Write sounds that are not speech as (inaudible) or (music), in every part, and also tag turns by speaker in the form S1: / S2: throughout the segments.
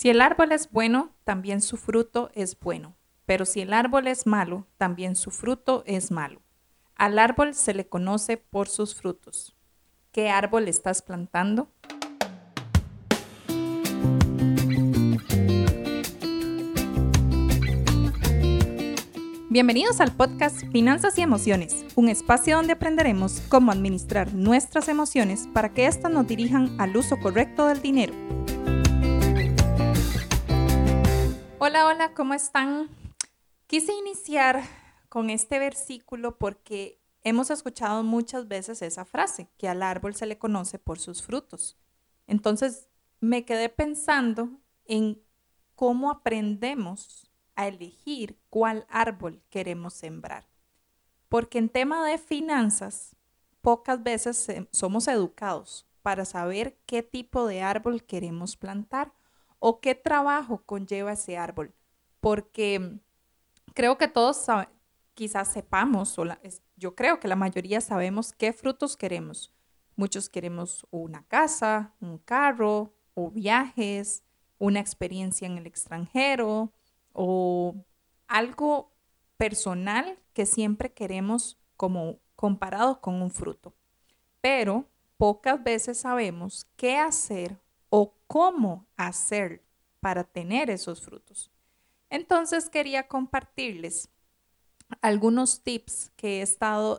S1: Si el árbol es bueno, también su fruto es bueno. Pero si el árbol es malo, también su fruto es malo. Al árbol se le conoce por sus frutos. ¿Qué árbol estás plantando? Bienvenidos al podcast Finanzas y Emociones, un espacio donde aprenderemos cómo administrar nuestras emociones para que éstas nos dirijan al uso correcto del dinero. Hola, hola, ¿cómo están? Quise iniciar con este versículo porque hemos escuchado muchas veces esa frase, que al árbol se le conoce por sus frutos. Entonces me quedé pensando en cómo aprendemos a elegir cuál árbol queremos sembrar. Porque en tema de finanzas, pocas veces somos educados para saber qué tipo de árbol queremos plantar o qué trabajo conlleva ese árbol. Porque creo que todos quizás sepamos, o yo creo que la mayoría sabemos qué frutos queremos. Muchos queremos una casa, un carro, o viajes, una experiencia en el extranjero, o algo personal que siempre queremos como comparado con un fruto. Pero pocas veces sabemos qué hacer o cómo hacer para tener esos frutos. Entonces quería compartirles algunos tips que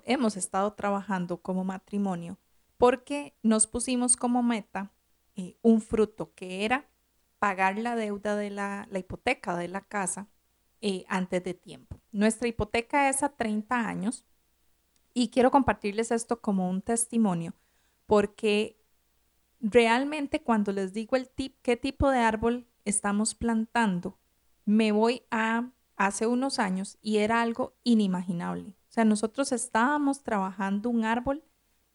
S1: hemos estado trabajando como matrimonio porque nos pusimos como meta eh, un fruto que era pagar la deuda de la, hipoteca de la casa eh, antes de tiempo. Nuestra hipoteca es a 30 años y quiero compartirles esto como un testimonio porque realmente cuando les digo el tip, qué tipo de árbol estamos plantando, me voy a hace unos años y era algo inimaginable. O sea, nosotros estábamos trabajando un árbol,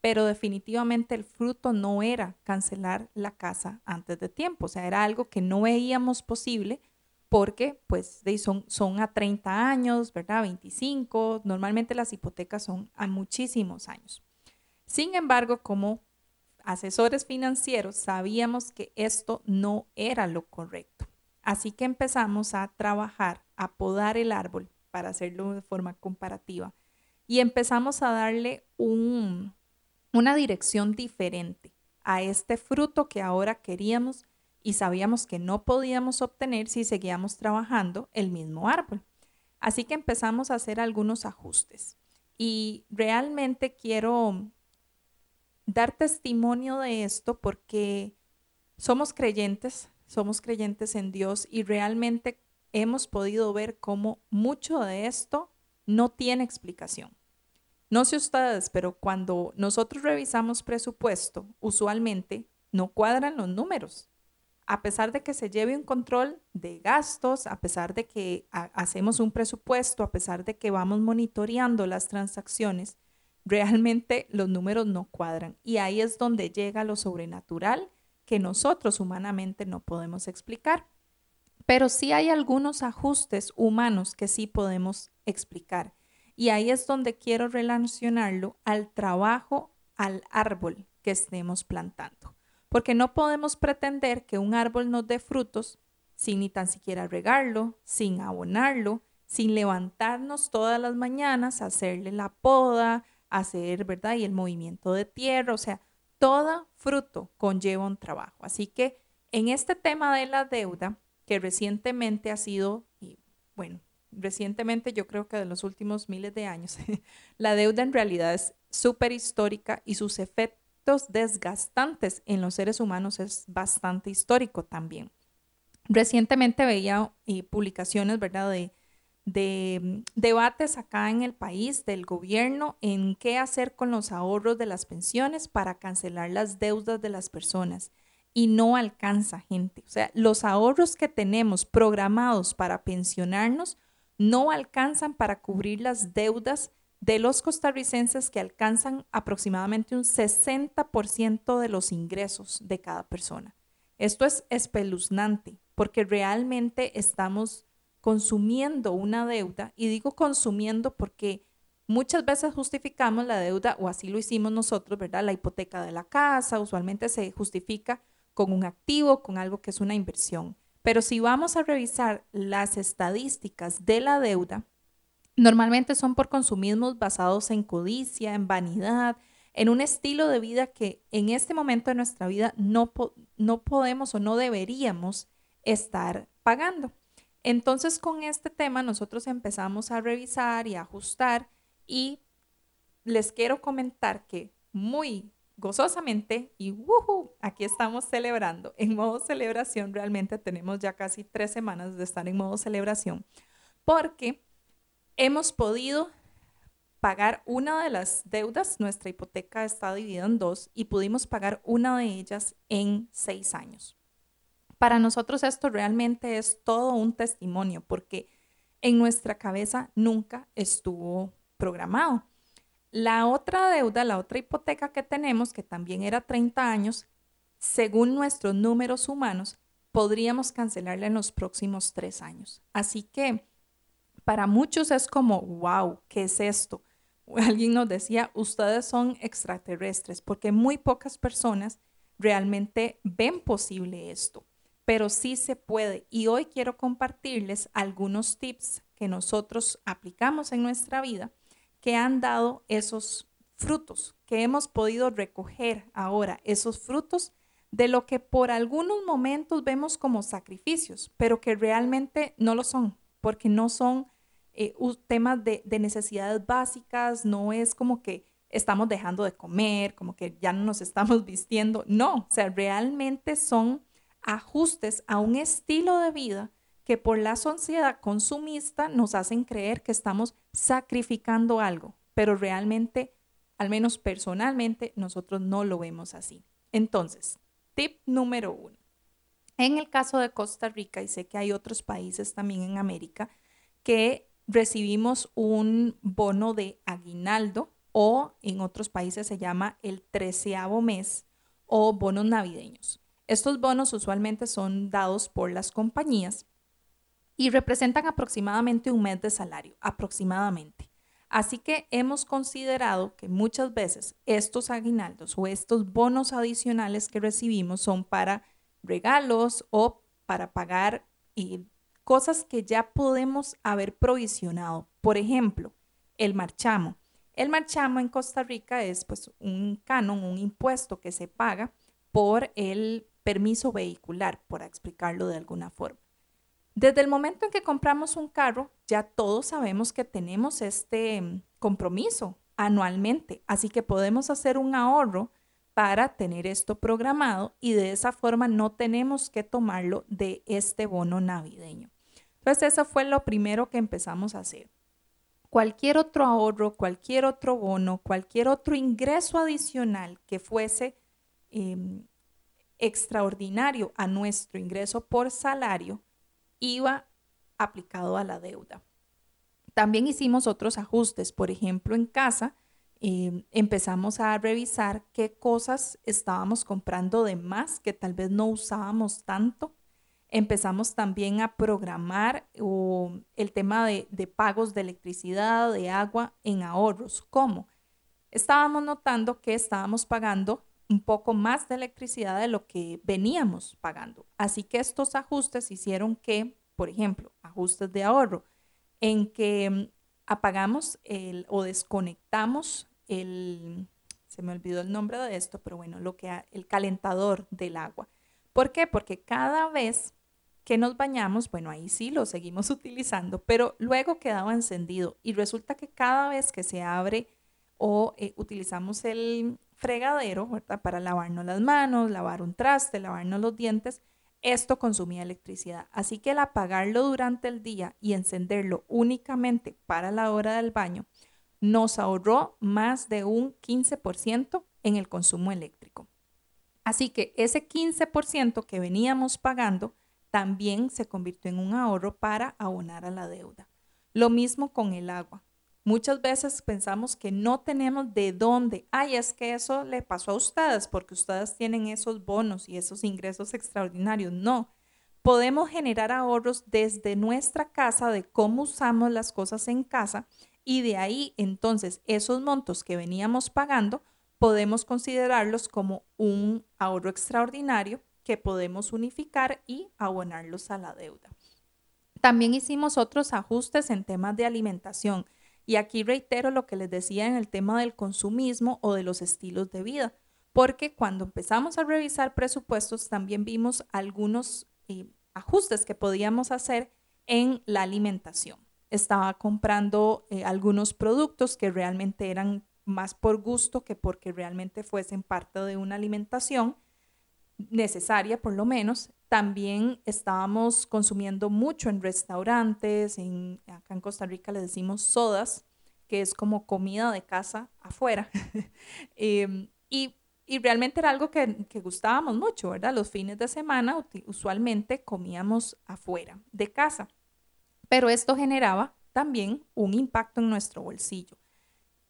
S1: pero definitivamente el fruto no era cancelar la casa antes de tiempo. O sea, era algo que no veíamos posible porque pues son, son a 30 años, ¿verdad? 25. Normalmente las hipotecas son a muchísimos años. Sin embargo, como asesores financieros sabíamos que esto no era lo correcto. Así que empezamos a trabajar, a podar el árbol para hacerlo de forma comparativa y empezamos a darle un, una dirección diferente a este fruto que ahora queríamos y sabíamos que no podíamos obtener si seguíamos trabajando el mismo árbol. Así que empezamos a hacer algunos ajustes. Y realmente quiero dar testimonio de esto porque somos creyentes, somos creyentes en Dios y realmente hemos podido ver cómo mucho de esto no tiene explicación. No sé ustedes, pero cuando nosotros revisamos presupuesto, usualmente no cuadran los números. A pesar de que se lleve un control de gastos, a pesar de que hacemos un presupuesto, a pesar de que vamos monitoreando las transacciones, realmente los números no cuadran. Y ahí es donde llega lo sobrenatural que nosotros humanamente no podemos explicar. Pero sí hay algunos ajustes humanos que sí podemos explicar. Y ahí es donde quiero relacionarlo al trabajo, al árbol que estemos plantando. Porque no podemos pretender que un árbol nos dé frutos sin ni tan siquiera regarlo, sin abonarlo, sin levantarnos todas las mañanas, hacerle la poda, hacer, ¿verdad? Y el movimiento de tierra, o sea, todo fruto conlleva un trabajo. Así que en este tema de la deuda, que recientemente ha sido, y bueno, recientemente yo creo que de los últimos miles de años, (laughs) la deuda en realidad es súper histórica y sus efectos desgastantes en los seres humanos es bastante histórico también. Recientemente veía eh, publicaciones, ¿verdad?, de de mm, debates acá en el país del gobierno en qué hacer con los ahorros de las pensiones para cancelar las deudas de las personas. Y no alcanza, gente. O sea, los ahorros que tenemos programados para pensionarnos no alcanzan para cubrir las deudas de los costarricenses que alcanzan aproximadamente un 60% de los ingresos de cada persona. Esto es espeluznante porque realmente estamos consumiendo una deuda, y digo consumiendo porque muchas veces justificamos la deuda, o así lo hicimos nosotros, ¿verdad? La hipoteca de la casa usualmente se justifica con un activo, con algo que es una inversión. Pero si vamos a revisar las estadísticas de la deuda, normalmente son por consumismos basados en codicia, en vanidad, en un estilo de vida que en este momento de nuestra vida no, no podemos o no deberíamos estar pagando. Entonces con este tema nosotros empezamos a revisar y ajustar y les quiero comentar que muy gozosamente y aquí estamos celebrando. En modo celebración realmente tenemos ya casi tres semanas de estar en modo celebración porque hemos podido pagar una de las deudas, nuestra hipoteca está dividida en dos y pudimos pagar una de ellas en seis años. Para nosotros esto realmente es todo un testimonio porque en nuestra cabeza nunca estuvo programado. La otra deuda, la otra hipoteca que tenemos, que también era 30 años, según nuestros números humanos, podríamos cancelarla en los próximos tres años. Así que para muchos es como, wow, ¿qué es esto? (laughs) Alguien nos decía, ustedes son extraterrestres, porque muy pocas personas realmente ven posible esto pero sí se puede. Y hoy quiero compartirles algunos tips que nosotros aplicamos en nuestra vida que han dado esos frutos, que hemos podido recoger ahora, esos frutos de lo que por algunos momentos vemos como sacrificios, pero que realmente no lo son, porque no son eh, temas de, de necesidades básicas, no es como que estamos dejando de comer, como que ya no nos estamos (laughs) vistiendo, no, o sea, realmente son ajustes a un estilo de vida que por la sociedad consumista nos hacen creer que estamos sacrificando algo, pero realmente, al menos personalmente, nosotros no lo vemos así. Entonces, tip número uno. En el caso de Costa Rica, y sé que hay otros países también en América, que recibimos un bono de aguinaldo o en otros países se llama el treceavo mes o bonos navideños. Estos bonos usualmente son dados por las compañías y representan aproximadamente un mes de salario, aproximadamente. Así que hemos considerado que muchas veces estos aguinaldos o estos bonos adicionales que recibimos son para regalos o para pagar eh, cosas que ya podemos haber provisionado. Por ejemplo, el marchamo. El marchamo en Costa Rica es pues un canon, un impuesto que se paga por el permiso vehicular, por explicarlo de alguna forma. Desde el momento en que compramos un carro, ya todos sabemos que tenemos este mm, compromiso anualmente, así que podemos hacer un ahorro para tener esto programado y de esa forma no tenemos que tomarlo de este bono navideño. Entonces, eso fue lo primero que empezamos a hacer. Cualquier otro ahorro, cualquier otro bono, cualquier otro ingreso adicional que fuese em, extraordinario a nuestro ingreso por salario iba aplicado a la deuda. También hicimos otros ajustes, por ejemplo, en casa em, empezamos a revisar qué cosas estábamos comprando de más que tal vez no usábamos tanto. Empezamos también a programar el tema de, de pagos de electricidad, de agua en ahorros. ¿Cómo? Estábamos notando que estábamos pagando un poco más de electricidad de lo que veníamos pagando. Así que estos ajustes hicieron que, por ejemplo, ajustes de ahorro, en que mm, apagamos el, o desconectamos el, se me olvidó el nombre de esto, pero bueno, lo que el calentador del agua. ¿Por qué? Porque cada vez que nos bañamos, bueno, ahí sí lo seguimos (laughs) utilizando, pero luego quedaba encendido y resulta que cada vez que se abre o eh, utilizamos el, fregadero. Para lavarnos las manos, lavar un traste, lavarnos los dientes, esto consumía electricidad. Así que el apagarlo durante el día y encenderlo únicamente para la hora del baño nos ahorró más de un 15% en el consumo eléctrico. Así que ese 15% que veníamos pagando también se convirtió en un ahorro para abonar a la deuda. Lo mismo con el agua. Muchas veces pensamos que no tenemos de dónde. Ay, es que eso le pasó a ustedes porque ustedes tienen esos bonos y esos ingresos extraordinarios. No, podemos generar ahorros desde nuestra casa de cómo usamos las cosas en casa y de ahí entonces esos montos que veníamos pagando podemos considerarlos como un ahorro extraordinario que podemos unificar y abonarlos a la deuda. También hicimos otros ajustes en temas de alimentación. Y aquí reitero lo que les decía en el tema del consumismo o de los estilos de vida, porque cuando empezamos a revisar presupuestos también vimos algunos eh, ajustes que podíamos hacer en la alimentación. Estaba comprando eh, algunos productos que realmente eran más por gusto que porque realmente fuesen parte de una alimentación necesaria por lo menos. También estábamos consumiendo mucho en restaurantes, en, acá en Costa Rica le decimos sodas, que es como comida de casa afuera. (laughs) Em, y, y, realmente era algo que, que, gustábamos mucho, ¿verdad? Los fines de semana usualmente comíamos afuera de casa. Pero esto generaba también un impacto en nuestro bolsillo,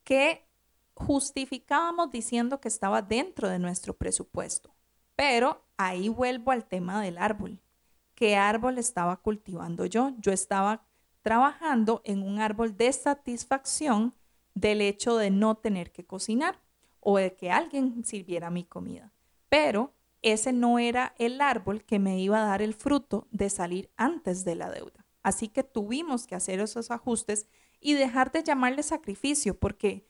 S1: que justificábamos diciendo que estaba dentro de nuestro presupuesto. Pero ahí vuelvo al tema del árbol. ¿Qué árbol estaba cultivando yo? Yo estaba trabajando en un árbol de satisfacción del hecho de no tener que cocinar o de que alguien sirviera mi comida. Pero ese no era el árbol que me iba a dar el fruto de salir antes de la deuda. Así que tuvimos que hacer esos ajustes y dejar de llamarle sacrificio, porque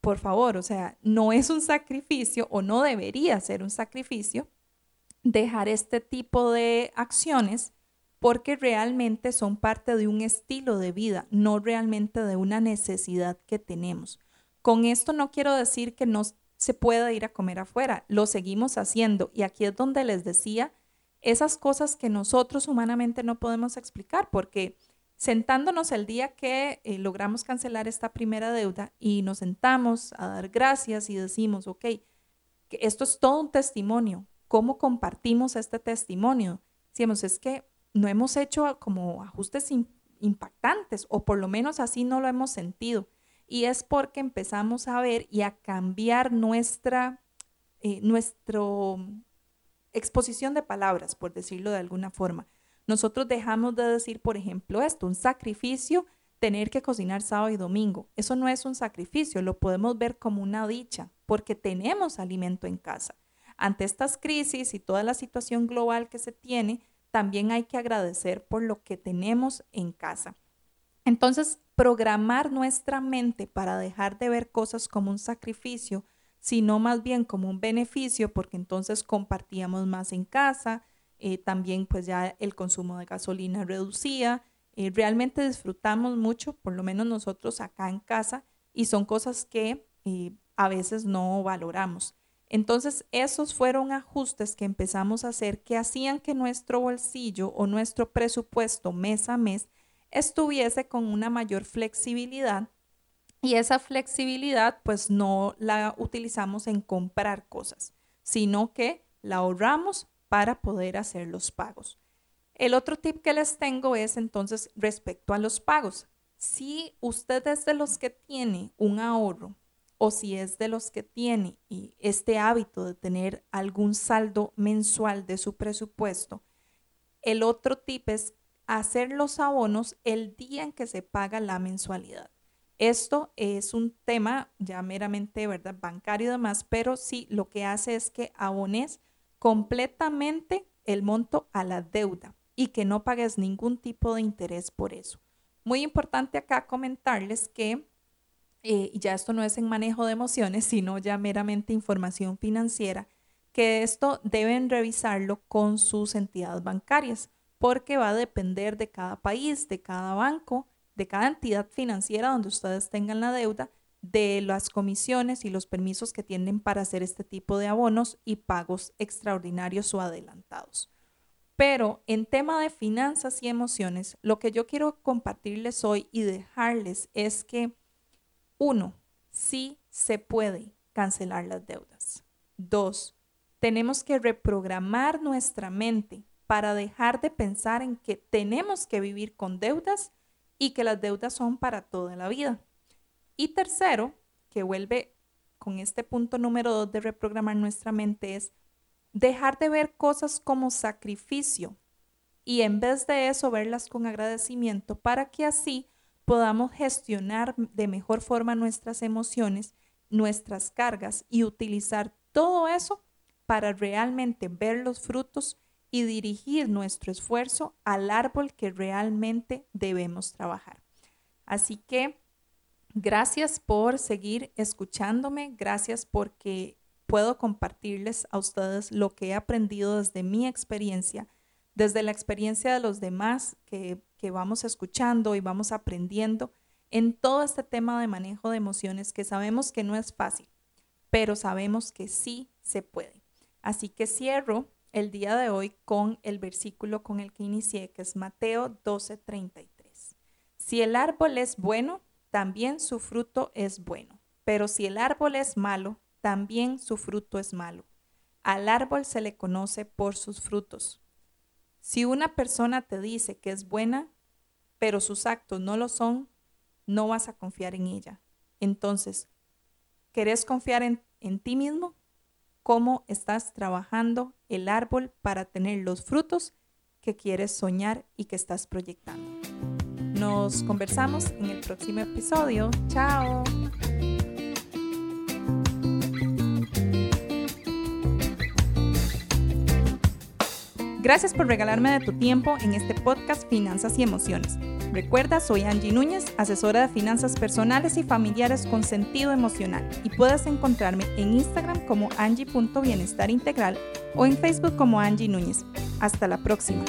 S1: por favor, o sea, no es un sacrificio o no debería ser un sacrificio dejar este tipo de acciones porque realmente son parte de un estilo de vida, no realmente de una necesidad que tenemos. Con esto no quiero decir que no se pueda ir a comer afuera, lo seguimos haciendo y aquí es donde les decía esas cosas que nosotros humanamente no podemos explicar porque sentándonos el día que eh, logramos cancelar esta primera deuda y nos sentamos a dar gracias y decimos, ok, esto es todo un testimonio. ¿Cómo compartimos este testimonio? Decimos, es que no hemos hecho como ajustes impactantes o por lo menos así no lo hemos sentido. Y es porque empezamos a ver y a cambiar nuestra, eh, exposición de palabras, por decirlo de alguna forma. Nosotros dejamos de decir, por ejemplo, esto, un sacrificio, tener que cocinar sábado y domingo. Eso no es un sacrificio, lo podemos ver como una dicha, porque tenemos alimento en casa. Ante estas crisis y toda la situación global que se tiene, también hay que agradecer por lo que tenemos en casa. Entonces, programar nuestra mente para dejar de ver cosas como un sacrificio, sino más bien como un beneficio, porque entonces compartíamos más en casa, eh, también pues ya el consumo de gasolina reducía, eh, realmente disfrutamos mucho, por lo menos nosotros acá en casa, y son cosas que eh, a veces no valoramos. Entonces, esos fueron ajustes que empezamos a hacer que hacían que nuestro bolsillo o nuestro presupuesto mes a mes estuviese con una mayor flexibilidad y esa flexibilidad pues no la utilizamos en comprar cosas, sino que la ahorramos para poder hacer los pagos. El otro tip que les tengo es entonces respecto a los pagos. Si usted es de los que tiene un ahorro o si es de los que tiene este hábito de tener algún saldo mensual de su presupuesto, el otro tip es hacer los abonos el día en que se paga la mensualidad. Esto es un tema ya meramente, ¿verdad? Bancario y demás, pero sí lo que hace es que abones completamente el monto a la deuda y que no pagues ningún tipo de interés por eso. Muy importante acá comentarles que eh, ya esto no es en manejo de emociones, sino ya meramente información financiera, que esto deben revisarlo con sus entidades bancarias, porque va a depender de cada país, de cada banco, de cada entidad financiera donde ustedes tengan la deuda de las comisiones y los permisos que tienen para hacer este tipo de abonos y pagos extraordinarios o adelantados. Pero en tema de finanzas y emociones, lo que yo quiero compartirles hoy y dejarles es que, uno, sí se puede cancelar las deudas. Dos, tenemos que reprogramar nuestra mente para dejar de pensar en que tenemos que vivir con deudas y que las deudas son para toda la vida. Y tercero, que vuelve con este punto número dos de reprogramar nuestra mente, es dejar de ver cosas como sacrificio y en vez de eso verlas con agradecimiento para que así podamos gestionar de mejor forma nuestras emociones, nuestras cargas y utilizar todo eso para realmente ver los frutos y dirigir nuestro esfuerzo al árbol que realmente debemos trabajar. Así que gracias por seguir escuchándome, gracias porque puedo compartirles a ustedes lo que he aprendido desde mi experiencia, desde la experiencia de los demás que, que vamos escuchando y vamos aprendiendo en todo este tema de manejo de emociones que sabemos que no es fácil, pero sabemos que sí se puede. Así que cierro el día de hoy con el versículo con el que inicié, que es Mateo 12:33. Si el árbol es bueno, también su fruto es bueno, pero si el árbol es malo, también su fruto es malo. Al árbol se le conoce por sus frutos. Si una persona te dice que es buena, pero sus actos no lo son, no vas a confiar en ella. Entonces, ¿querés confiar en, en ti mismo? ¿Cómo estás trabajando el árbol para tener los frutos que quieres soñar y que estás proyectando? Nos conversamos en el próximo episodio. Chao. Gracias por regalarme de tu tiempo en este podcast Finanzas y Emociones. Recuerda, soy Angie Núñez, asesora de finanzas personales y familiares con sentido emocional y puedes encontrarme en Instagram como angie.bienestarintegral o en Facebook como Angie Núñez. Hasta la próxima.